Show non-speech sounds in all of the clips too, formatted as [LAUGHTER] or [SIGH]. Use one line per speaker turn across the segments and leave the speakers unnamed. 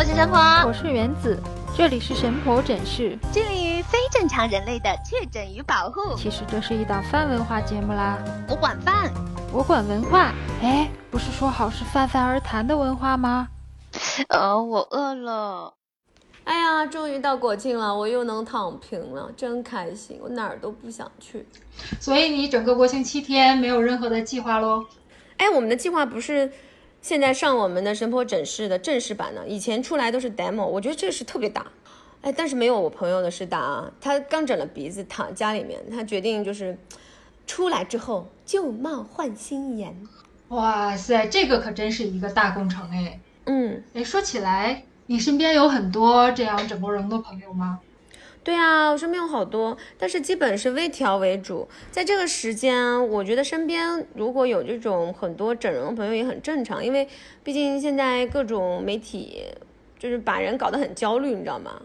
我是神婆，
我是原子，这里是神婆诊室，
致力于非正常人类的确诊与保护。
其实这是一档泛文化节目啦，
我管饭，
我管文化。哎，不是说好是泛泛而谈的文化吗？
呃，我饿了。
哎呀，终于到国庆了，我又能躺平了，真开心，我哪儿都不想去。
所以你整个国庆七天没有任何的计划喽？
哎，我们的计划不是现在上我们的神婆诊室的正式版呢，以前出来都是 demo，我觉得这是特别大。哎，但是没有我朋友的是大啊，他刚整了鼻子，躺家里面，他决定就是出来之后旧貌换新颜。
哇塞，这个可真是一个大工程哎。
嗯，
哎，说起来。你身边有很多这样整过容的朋友吗？
对啊，我身边有好多，但是基本是微调为主。在这个时间，我觉得身边如果有这种很多整容的朋友也很正常，因为毕竟现在各种媒体就是把人搞得很焦虑，你知道吗？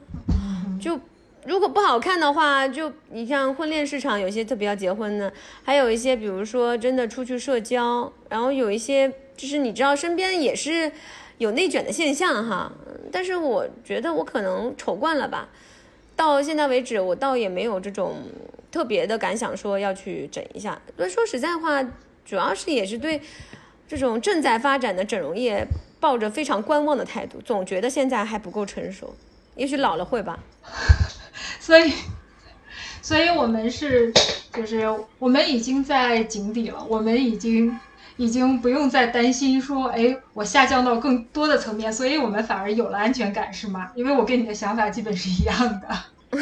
就如果不好看的话，就你像婚恋市场有些特别要结婚的，还有一些比如说真的出去社交，然后有一些就是你知道身边也是。有内卷的现象哈，但是我觉得我可能丑惯了吧。到现在为止，我倒也没有这种特别的感想，说要去整一下。那说实在话，主要是也是对这种正在发展的整容业抱着非常观望的态度，总觉得现在还不够成熟。也许老了会吧。[LAUGHS]
所以，所以我们是，就是我们已经在井底了，我们已经。已经不用再担心说，哎，我下降到更多的层面，所以我们反而有了安全感，是吗？因为我跟你的想法基本是一样的。[LAUGHS]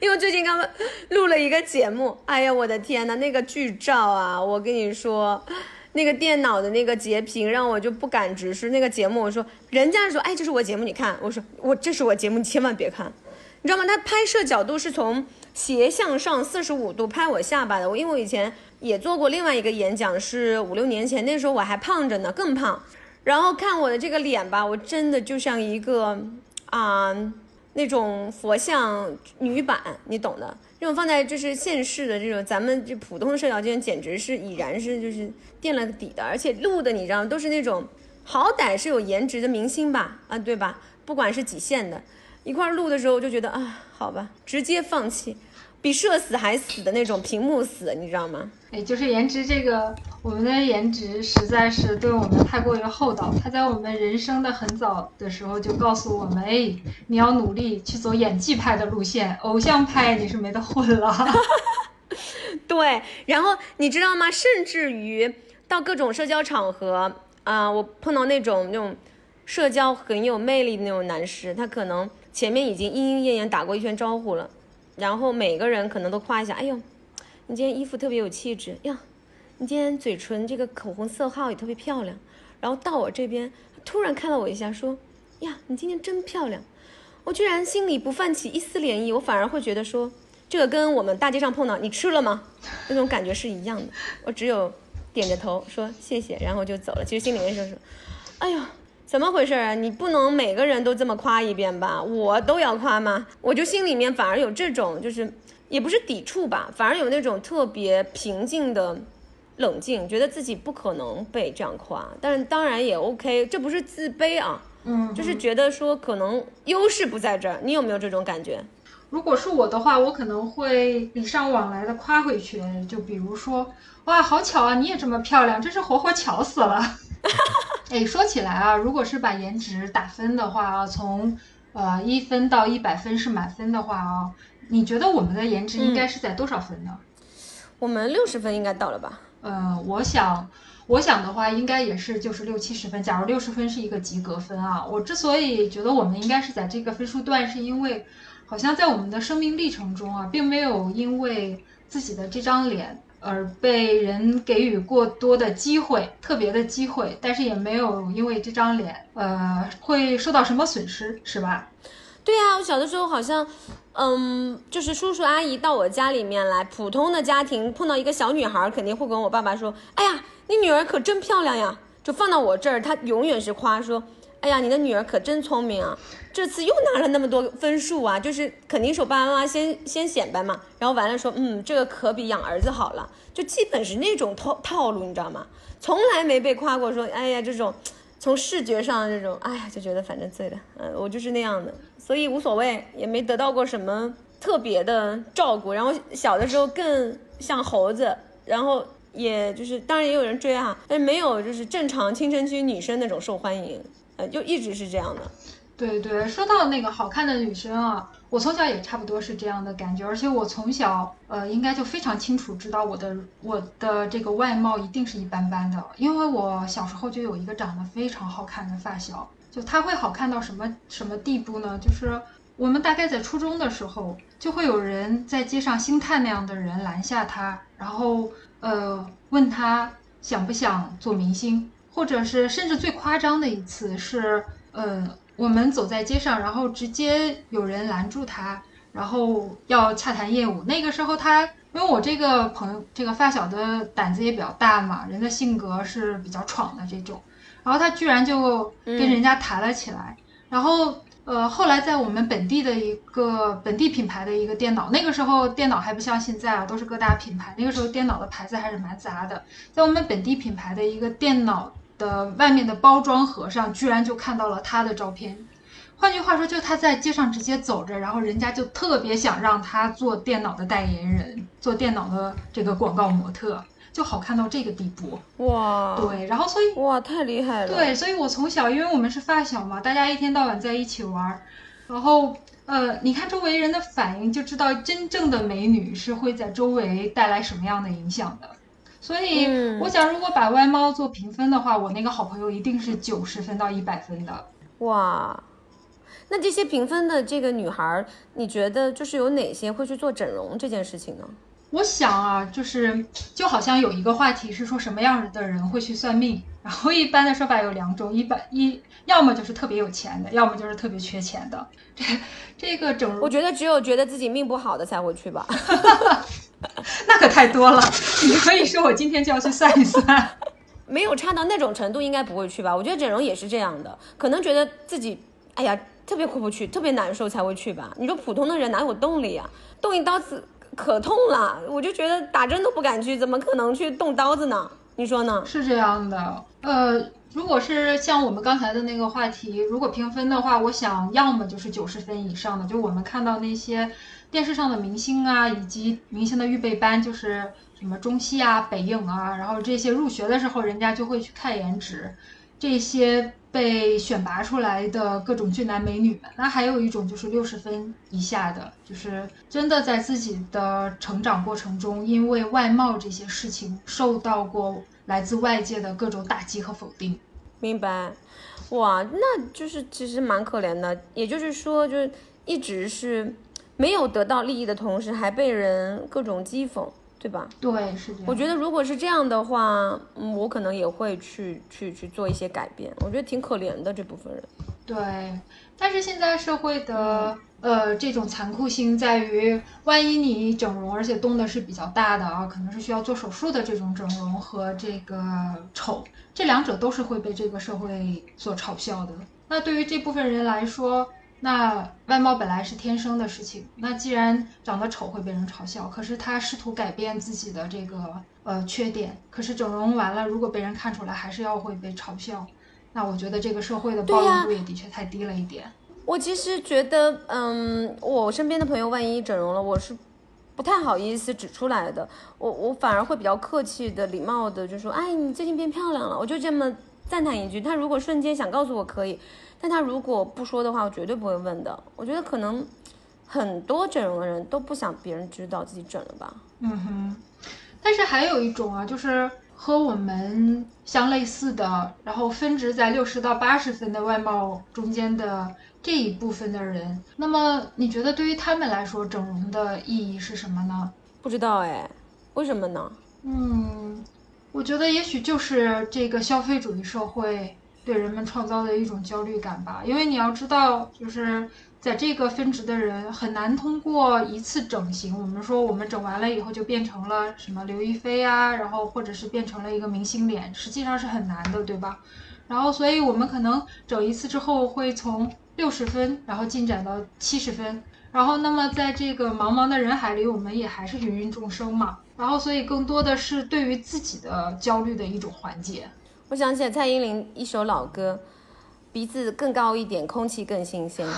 因为最近刚刚录了一个节目，哎呀，我的天呐，那个剧照啊，我跟你说，那个电脑的那个截屏让我就不敢直视那个节目。我说，人家说，哎，这是我节目，你看，我说，我这是我节目，你千万别看，你知道吗？他拍摄角度是从斜向上四十五度拍我下巴的，我因为我以前。也做过另外一个演讲，是五六年前，那时候我还胖着呢，更胖。然后看我的这个脸吧，我真的就像一个啊那种佛像女版，你懂的。这种放在就是现世的这种咱们这普通的社交间，简直是已然是就是垫了底的。而且录的你知道，都是那种好歹是有颜值的明星吧，啊对吧？不管是几线的，一块录的时候，我就觉得啊，好吧，直接放弃。比社死还死的那种屏幕死，你知道吗？
哎，就是颜值这个，我们的颜值实在是对我们太过于厚道。他在我们人生的很早的时候就告诉我们，哎，你要努力去走演技派的路线，偶像派你是没得混了。[LAUGHS]
对，然后你知道吗？甚至于到各种社交场合啊，我碰到那种那种社交很有魅力的那种男士，他可能前面已经莺莺燕燕打过一圈招呼了。然后每个人可能都夸一下，哎呦，你今天衣服特别有气质呀，你今天嘴唇这个口红色号也特别漂亮。然后到我这边，突然看了我一下，说，呀，你今天真漂亮。我居然心里不泛起一丝涟漪，我反而会觉得说，这个跟我们大街上碰到你吃了吗那种感觉是一样的。我只有点着头说谢谢，然后就走了。其实心里面就是，哎呦。怎么回事啊？你不能每个人都这么夸一遍吧？我都要夸吗？我就心里面反而有这种，就是也不是抵触吧，反而有那种特别平静的冷静，觉得自己不可能被这样夸。但是当然也 OK，这不是自卑啊，
嗯，
就是觉得说可能优势不在这儿。你有没有这种感觉？
如果是我的话，我可能会礼尚往来的夸回去，就比如说，哇，好巧啊，你也这么漂亮，真是活活巧死了。[LAUGHS] 哎，说起来啊，如果是把颜值打分的话啊，从呃一分到一百分是满分的话啊，你觉得我们的颜值应该是在多少分呢？
我们六十分应该到了吧？
呃，我想，我想的话应该也是就是六七十分。假如六十分是一个及格分啊，我之所以觉得我们应该是在这个分数段，是因为好像在我们的生命历程中啊，并没有因为自己的这张脸。而被人给予过多的机会，特别的机会，但是也没有因为这张脸，呃，会受到什么损失，是吧？
对呀，我小的时候好像，嗯，就是叔叔阿姨到我家里面来，普通的家庭碰到一个小女孩，肯定会跟我爸爸说：“哎呀，你女儿可真漂亮呀！”就放到我这儿，他永远是夸说。哎呀，你的女儿可真聪明啊！这次又拿了那么多分数啊，就是肯定是我爸爸妈妈先先显摆嘛，然后完了说，嗯，这个可比养儿子好了，就基本是那种套套路，你知道吗？从来没被夸过说，哎呀，这种从视觉上这种，哎呀，就觉得反正醉了，嗯，我就是那样的，所以无所谓，也没得到过什么特别的照顾。然后小的时候更像猴子，然后也就是当然也有人追啊，但是没有就是正常青春期女生那种受欢迎，呃，就一直是这样的。
对对，说到那个好看的女生啊，我从小也差不多是这样的感觉，而且我从小呃应该就非常清楚知道我的我的这个外貌一定是一般般的，因为我小时候就有一个长得非常好看的发小，就她会好看到什么什么地步呢？就是我们大概在初中的时候，就会有人在街上星探那样的人拦下她，然后呃问她想不想做明星，或者是甚至最夸张的一次是呃。我们走在街上，然后直接有人拦住他，然后要洽谈业务。那个时候他，因为我这个朋友，这个发小的胆子也比较大嘛，人的性格是比较闯的这种，然后他居然就跟人家谈了起来。然后，呃，后来在我们本地的一个本地品牌的一个电脑，那个时候电脑还不像现在啊，都是各大品牌。那个时候电脑的牌子还是蛮杂的，在我们本地品牌的一个电脑。的外面的包装盒上，居然就看到了他的照片。换句话说，就他在街上直接走着，然后人家就特别想让他做电脑的代言人，做电脑的这个广告模特，就好看到这个地步。
哇，
对，然后所以
哇，太厉害了。
对，所以我从小，因为我们是发小嘛，大家一天到晚在一起玩，然后呃，你看周围人的反应，就知道真正的美女是会在周围带来什么样的影响的。所以，我想，如果把外貌做评分的话，我那个好朋友一定是九十分到一百分的。
哇，那这些评分的这个女孩，你觉得就是有哪些会去做整容这件事情呢？
我想啊，就是就好像有一个话题是说什么样的人会去算命，然后一般的说法有两种，一般一要么就是特别有钱的，要么就是特别缺钱的。这这个整容，
我觉得只有觉得自己命不好的才会去吧。[LAUGHS] [LAUGHS] [LAUGHS]
那可太多了，你可以说我今天就要去算一算。[LAUGHS]
没有差到那种程度，应该不会去吧？我觉得整容也是这样的，可能觉得自己哎呀特别过不去，特别难受才会去吧。你说普通的人哪有动力啊？动一刀子可痛了，我就觉得打针都不敢去，怎么可能去动刀子呢？你说呢？
是这样的，呃，如果是像我们刚才的那个话题，如果评分的话，我想要么就是九十分以上的，就我们看到那些。电视上的明星啊，以及明星的预备班，就是什么中戏啊、北影啊，然后这些入学的时候，人家就会去看颜值。这些被选拔出来的各种俊男美女们，那还有一种就是六十分以下的，就是真的在自己的成长过程中，因为外貌这些事情受到过来自外界的各种打击和否定。
明白？哇，那就是其实蛮可怜的。也就是说，就是一直是。没有得到利益的同时，还被人各种讥讽，对吧？
对，是这样。
我觉得如果是这样的话，嗯，我可能也会去去去做一些改变。我觉得挺可怜的这部分人。
对，但是现在社会的呃这种残酷性在于，万一你整容，而且动的是比较大的啊，可能是需要做手术的这种整容和这个丑，这两者都是会被这个社会所嘲笑的。那对于这部分人来说，那外貌本来是天生的事情，那既然长得丑会被人嘲笑，可是他试图改变自己的这个呃缺点，可是整容完了，如果被人看出来还是要会被嘲笑，那我觉得这个社会的包容度也的确太低了一点。
我其实觉得，嗯，我身边的朋友万一整容了，我是不太好意思指出来的，我我反而会比较客气的、礼貌的就说，哎，你最近变漂亮了，我就这么赞叹一句。他如果瞬间想告诉我可以。但他如果不说的话，我绝对不会问的。我觉得可能很多整容的人都不想别人知道自己整了吧。
嗯哼。但是还有一种啊，就是和我们相类似的，然后分值在六十到八十分的外貌中间的这一部分的人，那么你觉得对于他们来说，整容的意义是什么呢？
不知道哎，为什么呢？
嗯，我觉得也许就是这个消费主义社会。对人们创造的一种焦虑感吧，因为你要知道，就是在这个分值的人很难通过一次整形，我们说我们整完了以后就变成了什么刘亦菲啊，然后或者是变成了一个明星脸，实际上是很难的，对吧？然后，所以我们可能整一次之后会从六十分，然后进展到七十分，然后那么在这个茫茫的人海里，我们也还是芸芸众生嘛，然后所以更多的是对于自己的焦虑的一种缓解。
我想起来蔡依林一首老歌，鼻子更高一点，空气更新鲜。[LAUGHS]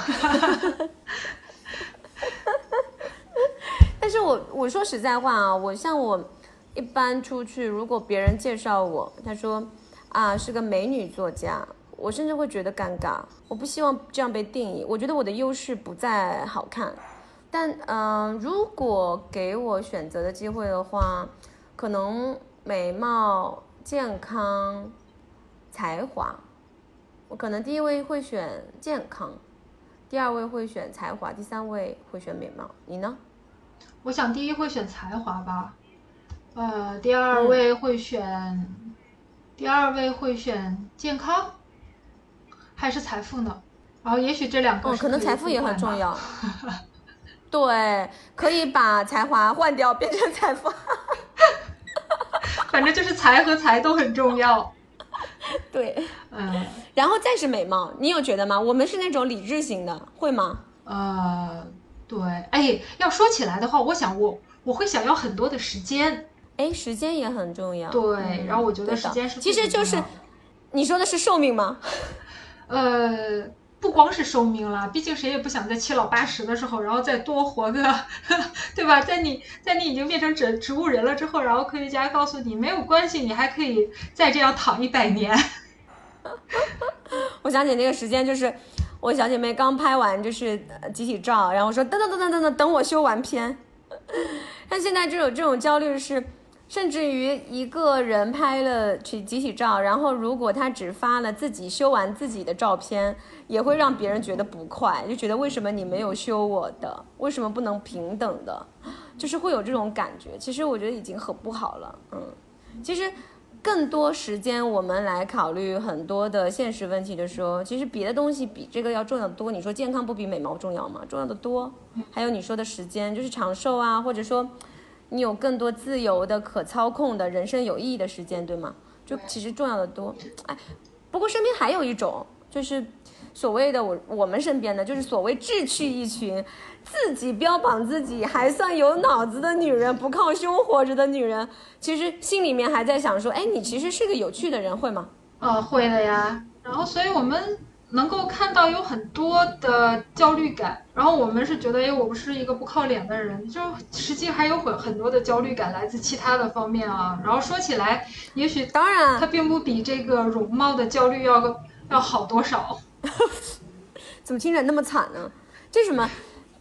但是我我说实在话啊，我像我一般出去，如果别人介绍我，他说啊是个美女作家，我甚至会觉得尴尬。我不希望这样被定义。我觉得我的优势不在好看，但嗯、呃如果给我选择的机会的话，可能美貌、健康、才华，我可能第一位会选健康，第二位会选才华，第三位会选美貌。你呢？
我想第一会选才华吧，呃，第二位会选，第二位会选健康，还是财富呢？然后也许这两个
哦，可能财富也。很重要。[LAUGHS] 对，可以把才华换掉，变成财富。[LAUGHS]
反正就是财和财都很重要。[LAUGHS]
对，
嗯
然后再是美貌，你有觉得吗？我们是那种理智型的，会吗？
呃，对，哎，要说起来的话，我想我我会想要很多的时间。
哎，时间也很重要。
对，
嗯
然后我觉得时间是
其实就是你说的是寿命吗？
呃，不光是寿命了，毕竟谁也不想在七老八十的时候，然后再多活个，[LAUGHS] 对吧？在你在你已经变成植植物人了之后，然后科学家告诉你没有关系，你还可以再这样躺一百年。[LAUGHS]
我想起那个时间，就是我小姐妹刚拍完就是集体照，然后我说等等等等等等，等我修完片。[LAUGHS] 但现在这种这种焦虑是，甚至于一个人拍了去集体照，然后如果他只发了自己修完自己的照片，也会让别人觉得不快，就觉得为什么你没有修我的，为什么不能平等的，就是会有这种感觉。其实我觉得已经很不好了，嗯，其实。更多时间我们来考虑很多的现实问题的时候，其实别的东西比这个要重要的多。你说健康不比美貌重要吗？重要的多。还有你说的时间，就是长寿啊，或者说你有更多自由的、可操控的人生有意义的时间，对吗？就其实重要的多。哎，不过身边还有一种，就是所谓的我我们身边的，就是所谓志趣一群，自己标榜自己还算有脑子的女人，不靠胸活着的女人，其实心里面还在想说，哎，你其实是个有趣的人，会吗？
哦，会的呀。然后，所以我们能够看到有很多的焦虑感，然后我们是觉得，哎，我不是一个不靠脸的人，就实际还有很很多的焦虑感来自其他的方面啊。然后说起来，也许
当然
它，并不比这个容貌的焦虑要要好多少。[LAUGHS]
怎么听着那么惨呢？这什么？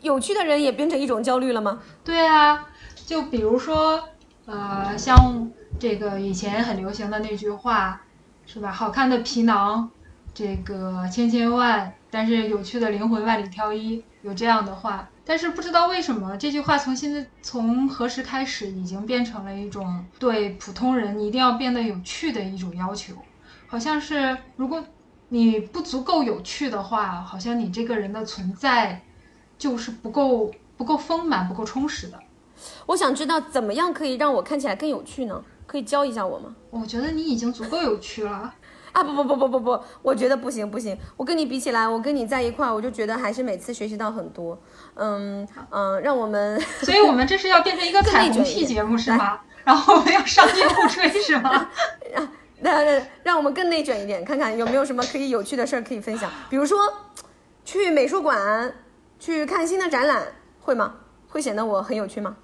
有趣的人也变成一种焦虑了吗？
对啊，就比如说，呃，像这个以前很流行的那句话，是吧？好看的皮囊，这个千千万，但是有趣的灵魂万里挑一，有这样的话。但是不知道为什么这句话从现在从何时开始，已经变成了一种对普通人一定要变得有趣的一种要求，好像是如果你不足够有趣的话，好像你这个人的存在就是不够不够丰满、不够充实的。
我想知道怎么样可以让我看起来更有趣呢？可以教一下我吗？
我觉得你已经足够有趣了。
啊不不不不不不，我觉得不行不行，我跟你比起来，我跟你在一块儿，我就觉得还是每次学习到很多。嗯嗯，让我们
所以我们这是要变成一个 [LAUGHS] 彩虹屁节目是吗？然后我们要商业互吹是吗？[LAUGHS]
那那让我们更内卷一点，看看有没有什么可以有趣的事儿可以分享。比如说，去美术馆去看新的展览，会吗？会显得我很有趣吗？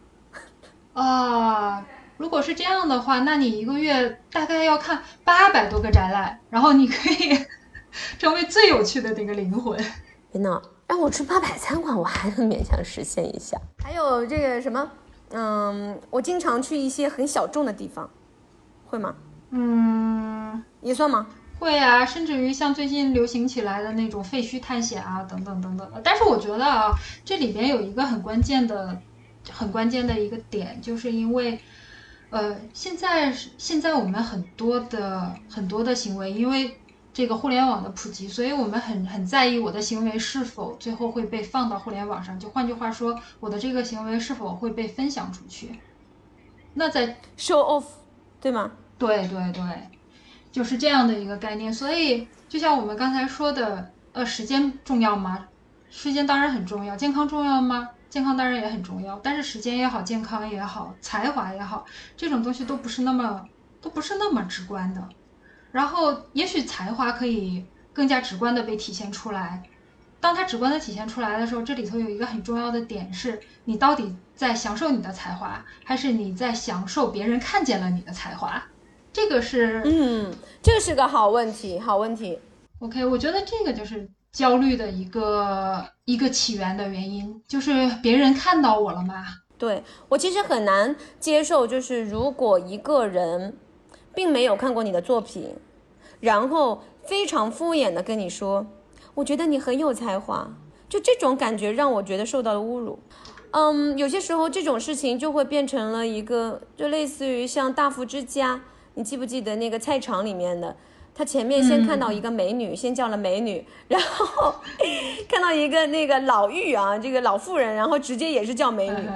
[LAUGHS]
啊，如果是这样的话，那你一个月大概要看八百多个展览，然后你可以 [LAUGHS] 成为最有趣的那个灵魂。
别闹，让我吃八百餐馆，我还能勉强实现一下。还有这个什么，嗯，我经常去一些很小众的地方，会吗？
嗯，
也算吗？
会啊，甚至于像最近流行起来的那种废墟探险啊，等等等等的。但是我觉得啊，这里边有一个很关键的、很关键的一个点，就是因为，呃，现在是现在我们很多的很多的行为，因为这个互联网的普及，所以我们很很在意我的行为是否最后会被放到互联网上。就换句话说，我的这个行为是否会被分享出去？那在
show off，对吗？
对对对，就是这样的一个概念。所以，就像我们刚才说的，呃，时间重要吗？时间当然很重要。健康重要吗？健康当然也很重要。但是时间也好，健康也好，才华也好，这种东西都不是那么都不是那么直观的。然后也许才华可以更加直观的被体现出来。当它直观的体现出来的时候，这里头有一个很重要的点是，你到底在享受你的才华，还是你在享受别人看见了你的才华？这个是，
嗯，这是个好问题，好问题。
OK，我觉得这个就是焦虑的一个一个起源的原因，就是别人看到我了吗？
对我其实很难接受，就是如果一个人并没有看过你的作品，然后非常敷衍的跟你说，我觉得你很有才华，就这种感觉让我觉得受到了侮辱。嗯，有些时候这种事情就会变成了一个，就类似于像大富之家，你记不记得那个菜场里面的？他前面先看到一个美女，先叫了美女，然后 [LAUGHS] 看到一个那个老妪啊，这个老妇人，然后直接也是叫美女，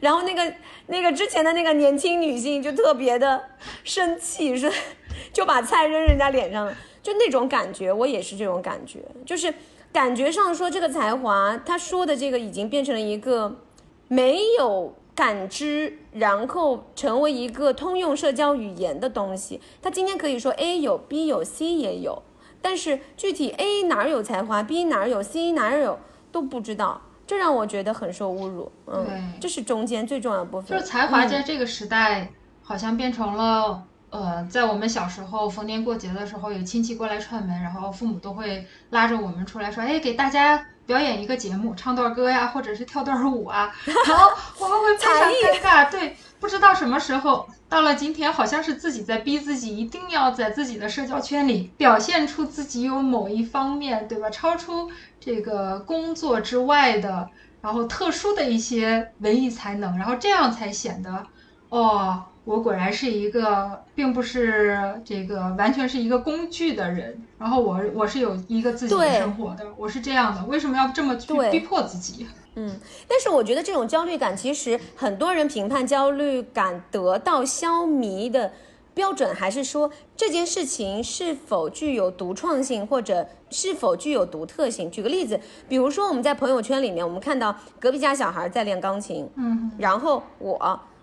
然后那个那个之前的那个年轻女性就特别的生气，说 [LAUGHS] 就把菜扔人家脸上了，就那种感觉，我也是这种感觉，就是感觉上说这个才华，他说的这个已经变成了一个没有感知，然后成为一个通用社交语言的东西。他今天可以说 A 有，B 有，C 也有，但是具体 A 哪儿有才华，B 哪儿有，C 哪儿有都不知道。这让我觉得很受侮辱，嗯，这是中间最重要的部分。
就是才华在
嗯
这个时代，好像变成了，呃，在我们小时候逢年过节的时候，有亲戚过来串门，然后父母都会拉着我们出来说，哎，给大家表演一个节目，唱段歌呀，或者是跳段舞啊，[LAUGHS] 然后我们会非常尴尬，对，不知道什么时候到了今天，好像是自己在逼自己，一定要在自己的社交圈里表现出自己有某一方面，对吧？超出这个工作之外的，然后特殊的一些文艺才能，然后这样才显得，哦，我果然是一个，并不是这个完全是一个工具的人。然后我我是有一个自己的生活的，我是这样的，为什么要这么去逼迫自己？[LAUGHS]
嗯，但是我觉得这种焦虑感，其实很多人评判焦虑感得到消弭的标准，还是说这件事情是否具有独创性，或者是否具有独特性。举个例子，比如说我们在朋友圈里面，我们看到隔壁家小孩在练钢琴，
嗯，
然后我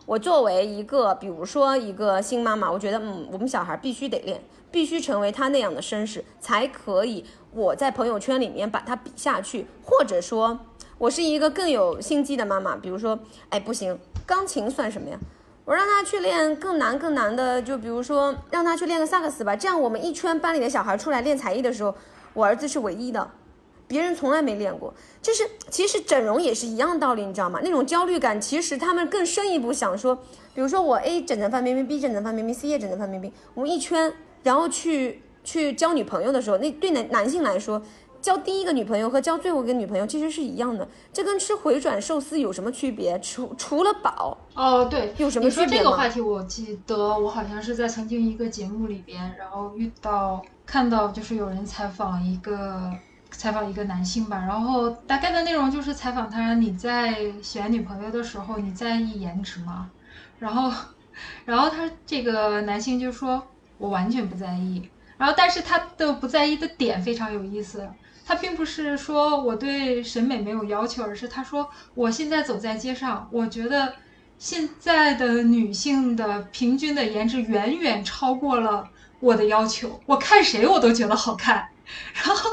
我作为一个，比如说一个新妈妈，我觉得嗯，我们小孩必须得练，必须成为他那样的绅士，才可以我在朋友圈里面把他比下去，或者说我是一个更有心机的妈妈，比如说，哎不行，钢琴算什么呀？我让他去练更难更难的，就比如说让他去练个萨克斯吧，这样我们一圈班里的小孩出来练才艺的时候，我儿子是唯一的。别人从来没练过，就是其实整容也是一样的道理，你知道吗？那种焦虑感，其实他们更深一步想说，比如说我 A 整成范冰冰，B 整成范冰冰，C 也整成范冰冰，我们一圈，然后去去交女朋友的时候，那对男男性来说，交第一个女朋友和交最后一个女朋友其实是一样的，这跟吃回转寿司有什么区别？除除了饱，
哦，对，
有什么区别吗
这个话题，我记得我好像是在曾经一个节目里边，然后遇到看到就是有人采访一个采访一个男性吧，然后大概的内容就是采访他你在选女朋友的时候，你在意颜值吗？然后 [LAUGHS] 然后他这个男性就说，我完全不在意。然后但是他的不在意的点非常有意思。他并不是说我对审美没有要求，而是他说我现在走在街上，我觉得现在的女性的平均的颜值远远超过了我的要求，我看谁我都觉得好看。然后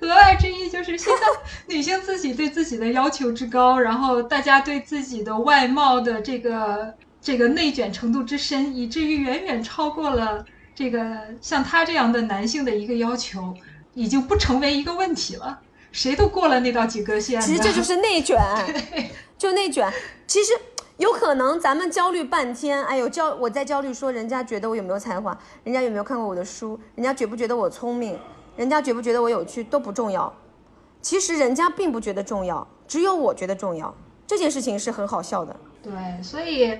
额外之一就是现在女性自己对自己的要求之高，然后大家对自己的外貌的这个这个内卷程度之深，以至于远远超过了这个像他这样的男性的一个要求。已经不成为一个问题了，谁都过了那道及格线。
其实这就是内卷，就内卷。其实有可能咱们焦虑半天，哎呦焦，我在焦虑说人家觉得我有没有才华，人家有没有看过我的书，人家觉不觉得我聪明，人家觉不觉得我有趣都不重要。其实人家并不觉得重要，只有我觉得重要。这件事情是很好笑的。
对，所以。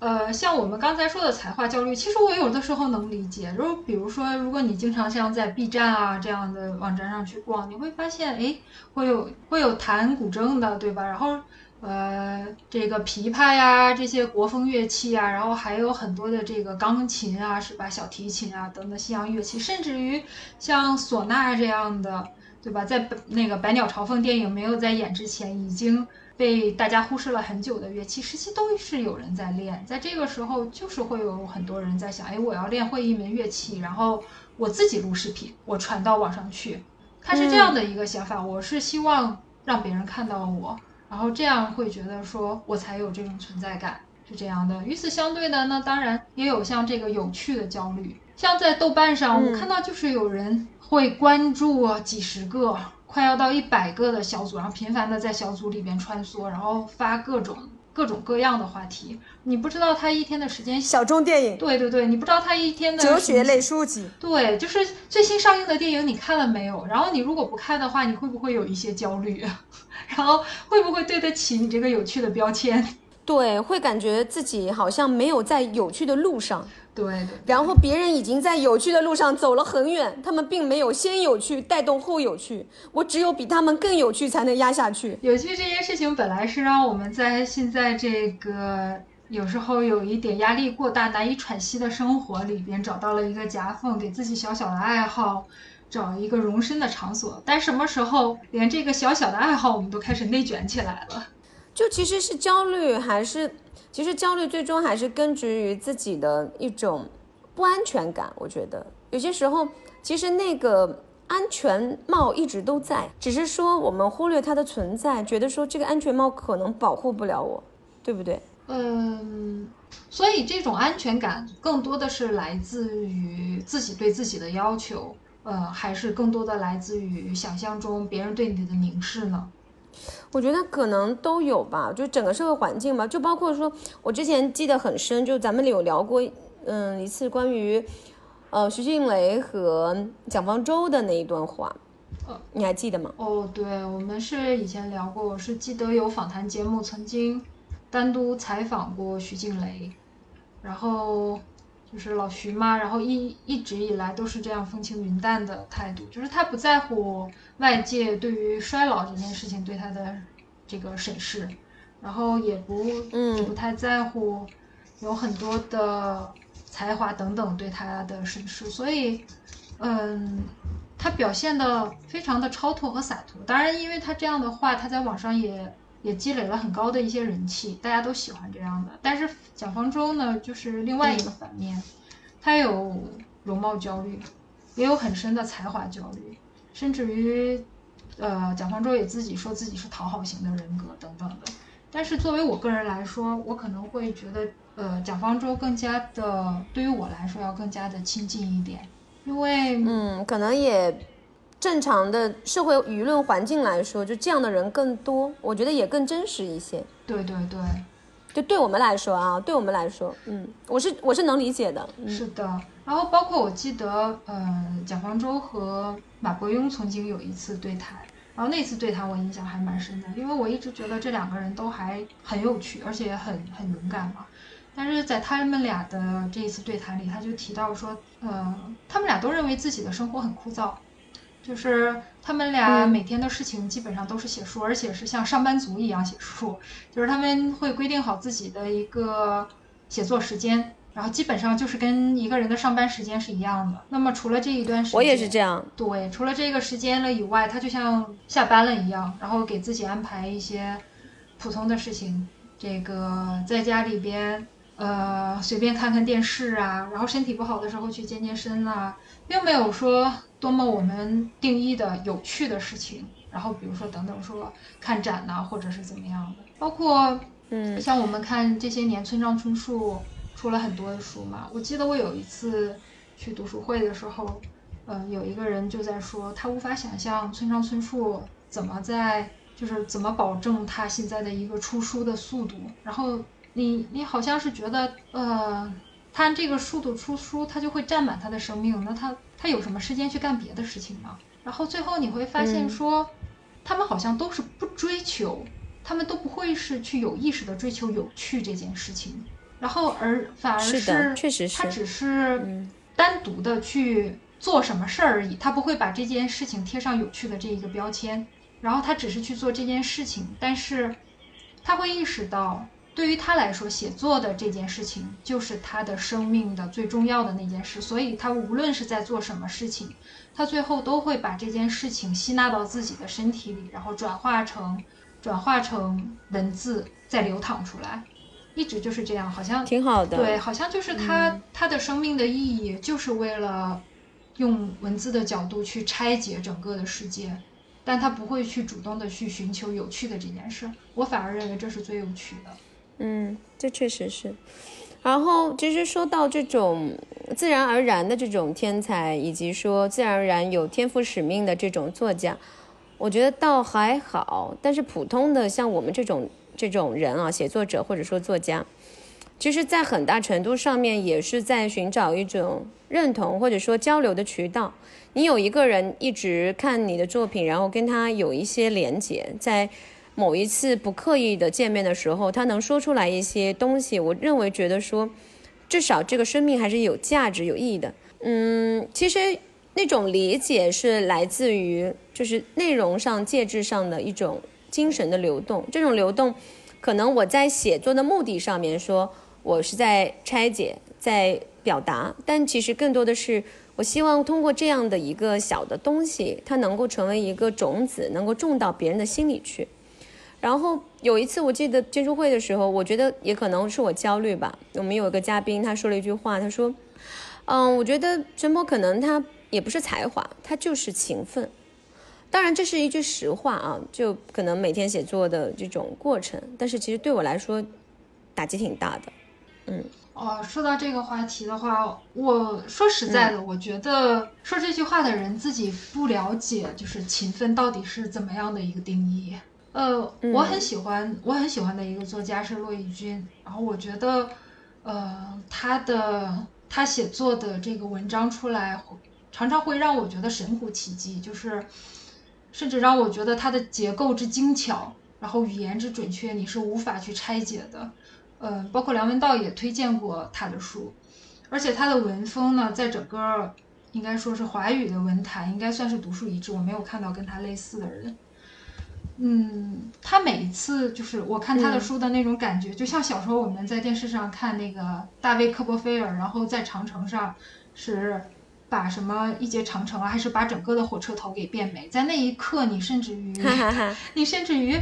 呃，像我们刚才说的才华焦虑，其实我有的时候能理解。如比如说，如果你经常像在 B 站啊这样的网站上去逛，你会发现，哎，会有会有弹古筝的，对吧？然后，呃，这个琵琶呀，这些国风乐器啊，然后还有很多的这个钢琴啊，是吧？小提琴啊等等西洋乐器，甚至于像唢呐这样的对吧？在那个《百鸟朝凤》电影没有在演之前，已经被大家忽视了很久的乐器，实际都是有人在练。在这个时候，就是会有很多人在想，哎，我要练会一门乐器，然后我自己录视频，我传到网上去。他是这样的一个想法，我是希望让别人看到我，然后这样会觉得说我才有这种存在感，是这样的。与此相对的，那当然也有像这个有趣的焦虑，像在豆瓣上，我看到就是有人。会关注几十个，快要到一百个的小组，然后频繁的在小组里边穿梭，然后发各种各种各样的话题。你不知道他一天的时间，
小众电影，
对对对，你不知道他一天的
哲学类书籍，
对，就是最新上映的电影，你看了没有？然后你如果不看的话，你会不会有一些焦虑？[LAUGHS] 然后会不会对得起你这个有趣的标签？
对，会感觉自己好像没有在有趣的路上。
对对，
然后别人已经在有趣的路上走了很远，他们并没有先有趣带动后有趣，我只有比他们更有趣才能压下去。
有趣这件事情本来是让我们在现在这个有时候有一点压力过大、难以喘息的生活里边找到了一个夹缝，给自己小小的爱好找一个容身的场所。但什么时候连这个小小的爱好我们都开始内卷起来了？
就其实是焦虑还是？其实焦虑最终还是根植于自己的一种不安全感。我觉得有些时候，其实那个安全帽一直都在，只是说我们忽略它的存在，觉得说这个安全帽可能保护不了我，对不对？
嗯，所以这种安全感更多的是来自于自己对自己的要求，呃，还是更多的来自于想象中别人对你的凝视呢？
我觉得可能都有吧，就整个社会环境吧，就包括说，我之前记得很深，就咱们有聊过，嗯，一次关于，呃，徐静蕾和蒋方舟的那一段话，
呃，
你还记得吗？
哦，对，我们是以前聊过，我是记得有访谈节目曾经单独采访过徐静蕾，然后。就是老徐嘛，然后一一直以来都是这样风轻云淡的态度，就是他不在乎外界对于衰老这件事情对他的这个审视，然后也不
嗯
不太在乎有很多的才华等等对他的审视，所以嗯，他表现的非常的超脱和洒脱。当然，因为他这样的话，他在网上也。也积累了很高的一些人气，大家都喜欢这样的。但是蒋方舟呢，就是另外一个反面，他有容貌焦虑，也有很深的才华焦虑，甚至于，呃，蒋方舟也自己说自己是讨好型的人格等等的。但是作为我个人来说，我可能会觉得，呃，蒋方舟更加的，对于我来说要更加的亲近一点，因为，
嗯，可能也。正常的社会舆论环境来说，就这样的人更多，我觉得也更真实一些。
对对对，
就对我们来说啊，对我们来说，嗯，我是我是能理解的。
是的，然后包括我记得，呃，蒋方舟和马伯庸曾经有一次对谈，然后那次对谈我印象还蛮深的，因为我一直觉得这两个人都还很有趣，而且很很勇敢嘛。但是在他们俩的这一次对谈里，他就提到说，呃，他们俩都认为自己的生活很枯燥。就是他们俩每天的事情基本上都是写书，而且是像上班族一样写书。就是他们会规定好自己的一个写作时间，然后基本上就是跟一个人的上班时间是一样的。那么除了这一段时间，
我也是这样。
对，除了这个时间了以外，他就像下班了一样，然后给自己安排一些普通的事情。这个在家里边，呃，随便看看电视啊，然后身体不好的时候去健健身啊，并没有说。多么我们定义的有趣的事情，然后比如说等等说看展呐，或者是怎么样的，包括
嗯，
像我们看这些年村上春树出了很多的书嘛。我记得我有一次去读书会的时候，嗯，有一个人就在说他无法想象村上春树怎么在就是怎么保证他现在的一个出书的速度。然后你你好像是觉得呃，他这个速度出书，他就会占满他的生命，那他。他有什么时间去干别的事情呢？然后最后你会发现说，他们好像都是不追求，他们都不会是去有意识的追求有趣这件事情，然后而反而
是确实是
他只是单独的去做什么事儿而已，他不会把这件事情贴上有趣的这一个标签，然后他只是去做这件事情，但是他会意识到对于他来说，写作的这件事情就是他的生命的最重要的那件事，所以他无论是在做什么事情，他最后都会把这件事情吸纳到自己的身体里，然后转化成转化成文字，再流淌出来，一直就是这样，好像
挺好的。
对，好像就是他、他的生命的意义，就是为了用文字的角度去拆解整个的世界，但他不会去主动的去寻求有趣的这件事，我反而认为这是最有趣的。
嗯，这确实是。然后，其实说到这种自然而然的这种天才，以及说自然而然有天赋使命的这种作家，我觉得倒还好。但是普通的像我们这种这种人啊，写作者或者说作家，其实，在很大程度上面也是在寻找一种认同或者说交流的渠道。你有一个人一直看你的作品，然后跟他有一些连接，在。某一次不刻意的见面的时候，他能说出来一些东西，我认为觉得说，至少这个生命还是有价值、有意义的。嗯，其实那种理解是来自于就是内容上、介质上的一种精神的流动。这种流动，可能我在写作的目的上面说，我是在拆解、在表达，但其实更多的是我希望通过这样的一个小的东西，它能够成为一个种子，能够种到别人的心里去。然后有一次，我记得接触会的时候，我觉得也可能是我焦虑吧。我们有一个嘉宾，他说了一句话，他说：“嗯，我觉得陈波可能他也不是才华，他就是勤奋。当然，这是一句实话啊，就可能每天写作的这种过程。但是其实对我来说，打击挺大的。嗯，
哦，说到这个话题的话，我说实在的，我觉得说这句话的人自己不了解，就是勤奋到底是怎么样的一个定义。”呃，我很喜欢，我很喜欢的一个作家是骆以军，然后我觉得，呃，他的他写作的这个文章出来，常常会让我觉得神乎其技，就是，甚至让我觉得他的结构之精巧，然后语言之准确，你是无法去拆解的。呃，包括梁文道也推荐过他的书，而且他的文风呢，在整个应该说是华语的文坛，应该算是独树一帜，我没有看到跟他类似的人。嗯，他每一次就是我看他的书的那种感觉，就像小时候我们在电视上看那个大卫科波菲尔，然后在长城上是把什么一节长城啊，还是把整个的火车头给变美，在那一刻你甚至于 [LAUGHS] 你甚至于。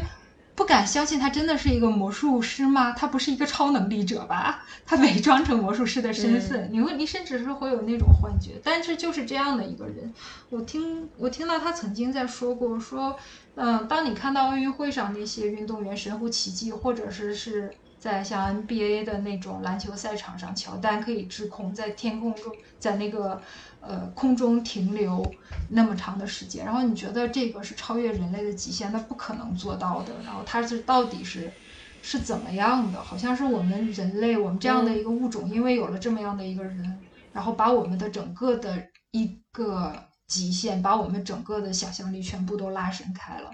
不敢相信他真的是一个魔术师吗？他不是一个超能力者吧？他伪装成魔术师的身份，你会，你甚至是会有那种幻觉。但是就是这样的一个人，我听我听到他曾经在说过，说，嗯，当你看到奥运会上那些运动员神乎其技，或者是是在像 NBA 的那种篮球赛场上，乔丹可以滞空在天空中，在那个。呃，空中停留那么长的时间，然后你觉得这个是超越人类的极限，那不可能做到的。然后它是到底是是怎么样的？好像是我们人类，我们这样的一个物种，因为有了这么样的一个人，然后把我们的整个的一个极限，把我们整个的想象力全部都拉伸开了。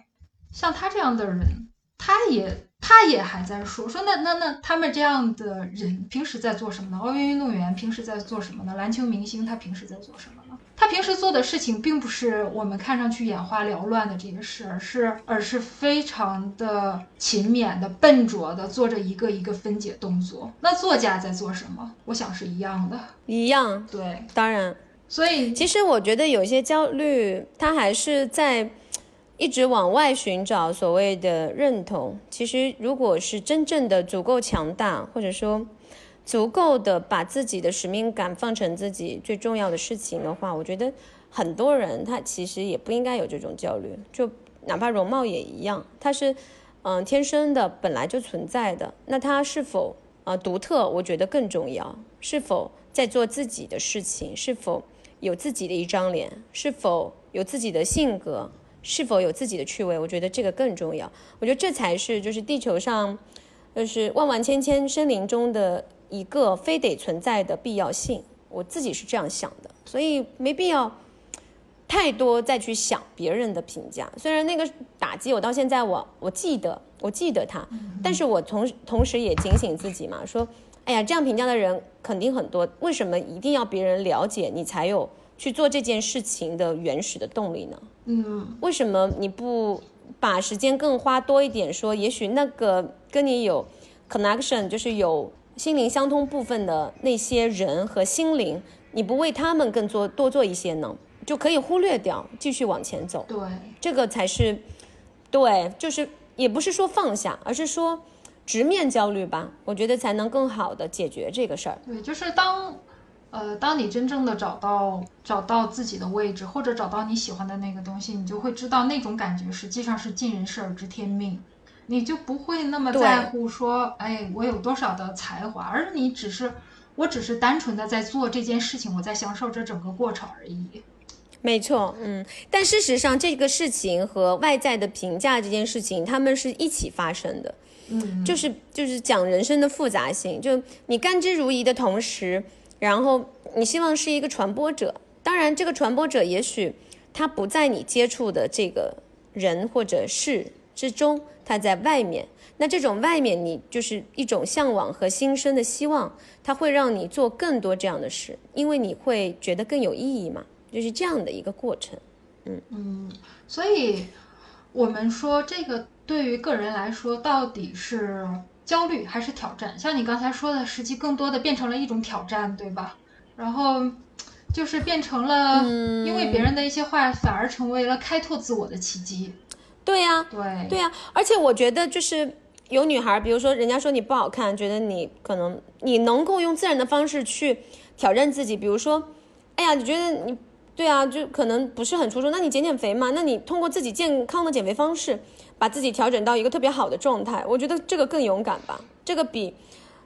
像他这样的人，他也。他也还在说说那那那他们这样的人平时在做什么呢？奥运运动员平时在做什么呢？篮球明星他平时在做什么呢？他平时做的事情并不是我们看上去眼花缭乱的这个事，而是而是非常的勤勉的、笨拙的做着一个一个分解动作。那作家在做什么？我想是一样的，
一样。
对，
当然。
所以
其实我觉得有些焦虑，他还是在。一直往外寻找所谓的认同，其实如果是真正的足够强大，或者说足够的把自己的使命感放成自己最重要的事情的话，我觉得很多人他其实也不应该有这种焦虑，就哪怕容貌也一样，他是嗯天生的本来就存在的，那他是否啊独特，我觉得更重要，是否在做自己的事情，是否有自己的一张脸，是否有自己的性格。是否有自己的趣味？我觉得这个更重要。我觉得这才是就是地球上，就是万万千千生灵中的一个非得存在的必要性。我自己是这样想的，所以没必要太多再去想别人的评价。虽然那个打击我到现在我我记得我记得他，但是我同同时也警醒自己嘛，说哎呀这样评价的人肯定很多，为什么一定要别人了解你才有？去做这件事情的原始的动力呢？
嗯，
为什么你不把时间更花多一点？说也许那个跟你有 connection，就是有心灵相通部分的那些人和心灵，你不为他们更做多做一些呢，就可以忽略掉，继续往前走。
对，
这个才是，对，就是也不是说放下，而是说直面焦虑吧。我觉得才能更好的解决这个事儿。
对，就是当，呃，当你真正的找到找到自己的位置，或者找到你喜欢的那个东西，你就会知道那种感觉实际上是尽人事而知天命，你就不会那么在乎说，哎，我有多少的才华，而你只是，我只是单纯的在做这件事情，我在享受这整个过程而已。
没错，嗯，但事实上，这个事情和外在的评价这件事情，他们是一起发生的。
嗯，
就是就是讲人生的复杂性，就你甘之如饴的同时，然后你希望是一个传播者。当然，这个传播者也许他不在你接触的这个人或者事之中，他在外面。那这种外面，你就是一种向往和新生的希望，它会让你做更多这样的事，因为你会觉得更有意义嘛，就是这样的一个过程。
嗯嗯所以，我们说这个对于个人来说，到底是焦虑还是挑战？像你刚才说的，实际更多的变成了一种挑战，对吧？然后就是变成了，因为别人的一些话，反而成为了开拓自我的契机。
对呀、
对，
对呀、而且我觉得就是有女孩，比如说人家说你不好看，觉得你可能你能够用自然的方式去挑战自己，比如说，哎呀，你觉得你对啊，就可能不是很出众，那你减减肥嘛，那你通过自己健康的减肥方式，把自己调整到一个特别好的状态，我觉得这个更勇敢吧，这个比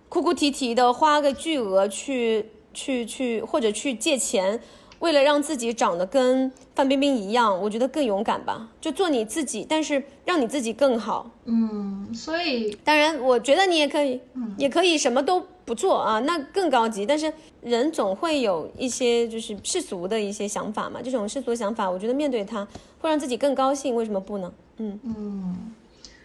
哭哭啼啼的花个巨额去去去或者去借钱。为了让自己长得跟范冰冰一样，我觉得更勇敢吧，就做你自己，但是让你自己更好。
嗯，所以
当然，我觉得你也可以，也可以什么都不做啊，那更高级。但是人总会有一些就是世俗的一些想法嘛，这种世俗的想法，我觉得面对它会让自己更高兴，为什么不呢？嗯，
嗯，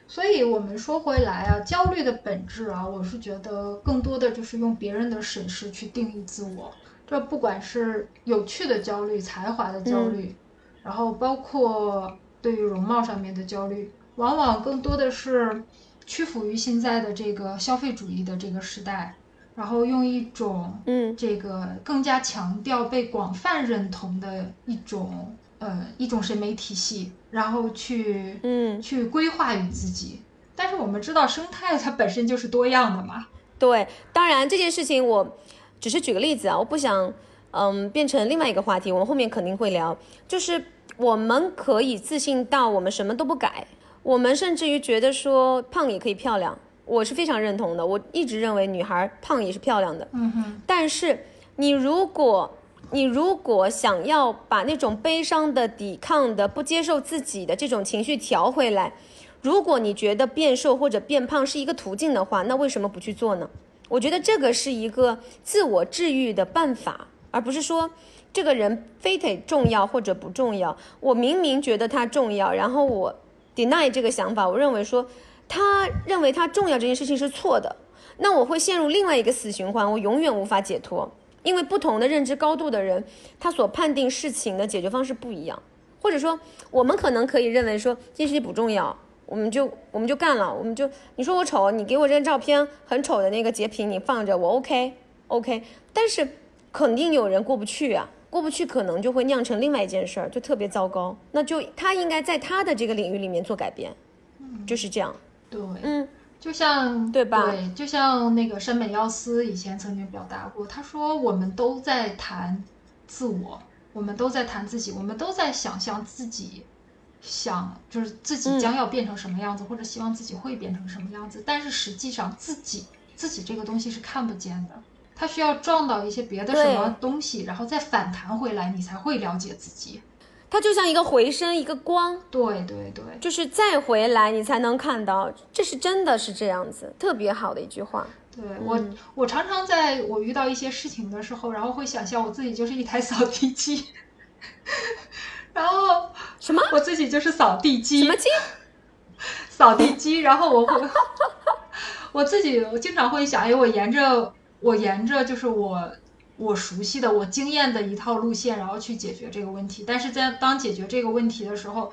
所以我们说回来啊，焦虑的本质啊，我是觉得更多的就是用别人的审视去定义自我。这不管是有趣的焦虑、才华的焦虑，然后包括对于容貌上面的焦虑，往往更多的是屈服于现在的这个消费主义的这个时代，然后用一种
嗯
这个更加强调被广泛认同的一种呃一种审美体系，然后去
嗯，
去规划于自己。但是我们知道，生态它本身就是多样的嘛。
对，当然这件事情我只是举个例子啊，我不想嗯变成另外一个话题，我们后面肯定会聊，就是我们可以自信到我们什么都不改，我们甚至于觉得说胖也可以漂亮，我是非常认同的，我一直认为女孩胖也是漂亮的，
嗯哼，
但是你如果你如果想要把那种悲伤的、抵抗的、不接受自己的这种情绪调回来，如果你觉得变瘦或者变胖是一个途径的话，那为什么不去做呢？我觉得这个是一个自我治愈的办法，而不是说这个人非得重要或者不重要。我明明觉得他重要，然后我 deny 这个想法，我认为说他认为他重要这件事情是错的，那我会陷入另外一个死循环，我永远无法解脱。因为不同的认知高度的人，他所判定事情的解决方式不一样，或者说我们可能可以认为说这件事情不重要，我们就我们就干了，我们就你说我丑，你给我这张照片很丑的那个截屏你放着我 OK OK，但是肯定有人过不去啊，过不去可能就会酿成另外一件事儿，就特别糟糕。那就他应该在他的这个领域里面做改变，就是这样。
对，
嗯，
就像
对吧？
对，就像那个山本耀司以前曾经表达过，他说我们都在谈自我，我们都在谈自己，我们都在想象自己想就是自己
嗯。
将要变成什么样子，或者希望自己会变成什么样子，但是实际上自己自己这个东西是看不见的。它需要撞到一些别的什么东西，然后再反弹回来，你才会了解自己。
它就像一个回声，一个光，
对对对，
就是再回来你才能看到，这是真的是这样子，特别好的一句话。
对我，我常常在我遇到一些事情的时候，然后会想象我自己就是一台扫地机，[LAUGHS] 然后
什么？
我自己就是扫地机，
什么机？
扫地机，然后我会，[LAUGHS] 我自己我经常会想，哎，我沿着我沿着就是我我熟悉的、我经验的一套路线，然后去解决这个问题。但是在当解决这个问题的时候，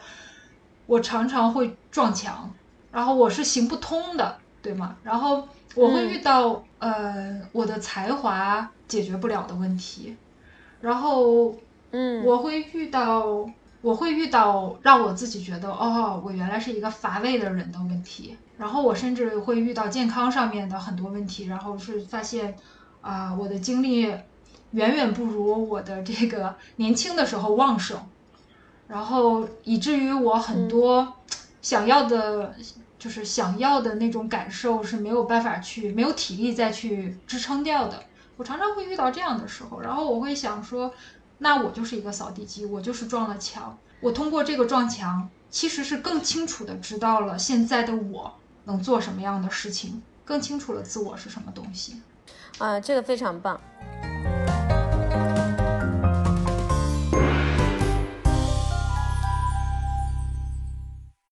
我常常会撞墙，然后我是行不通的。对吗？然后我会遇到、呃我的才华解决不了的问题，然后
嗯，
我会遇到，我会遇到让我自己觉得，哦，我原来是一个乏味的人的问题。然后我甚至会遇到健康上面的很多问题，然后是发现，啊、我的精力远远不如我的这个年轻的时候旺盛，然后以至于我很多想要的，就是想要的那种感受是没有办法去，没有体力再去支撑掉的。我常常会遇到这样的时候，然后我会想说，那我就是一个扫地机，我就是撞了墙。我通过这个撞墙，其实是更清楚的知道了现在的我能做什么样的事情，更清楚了自我是什么东西。
啊，这个非常棒。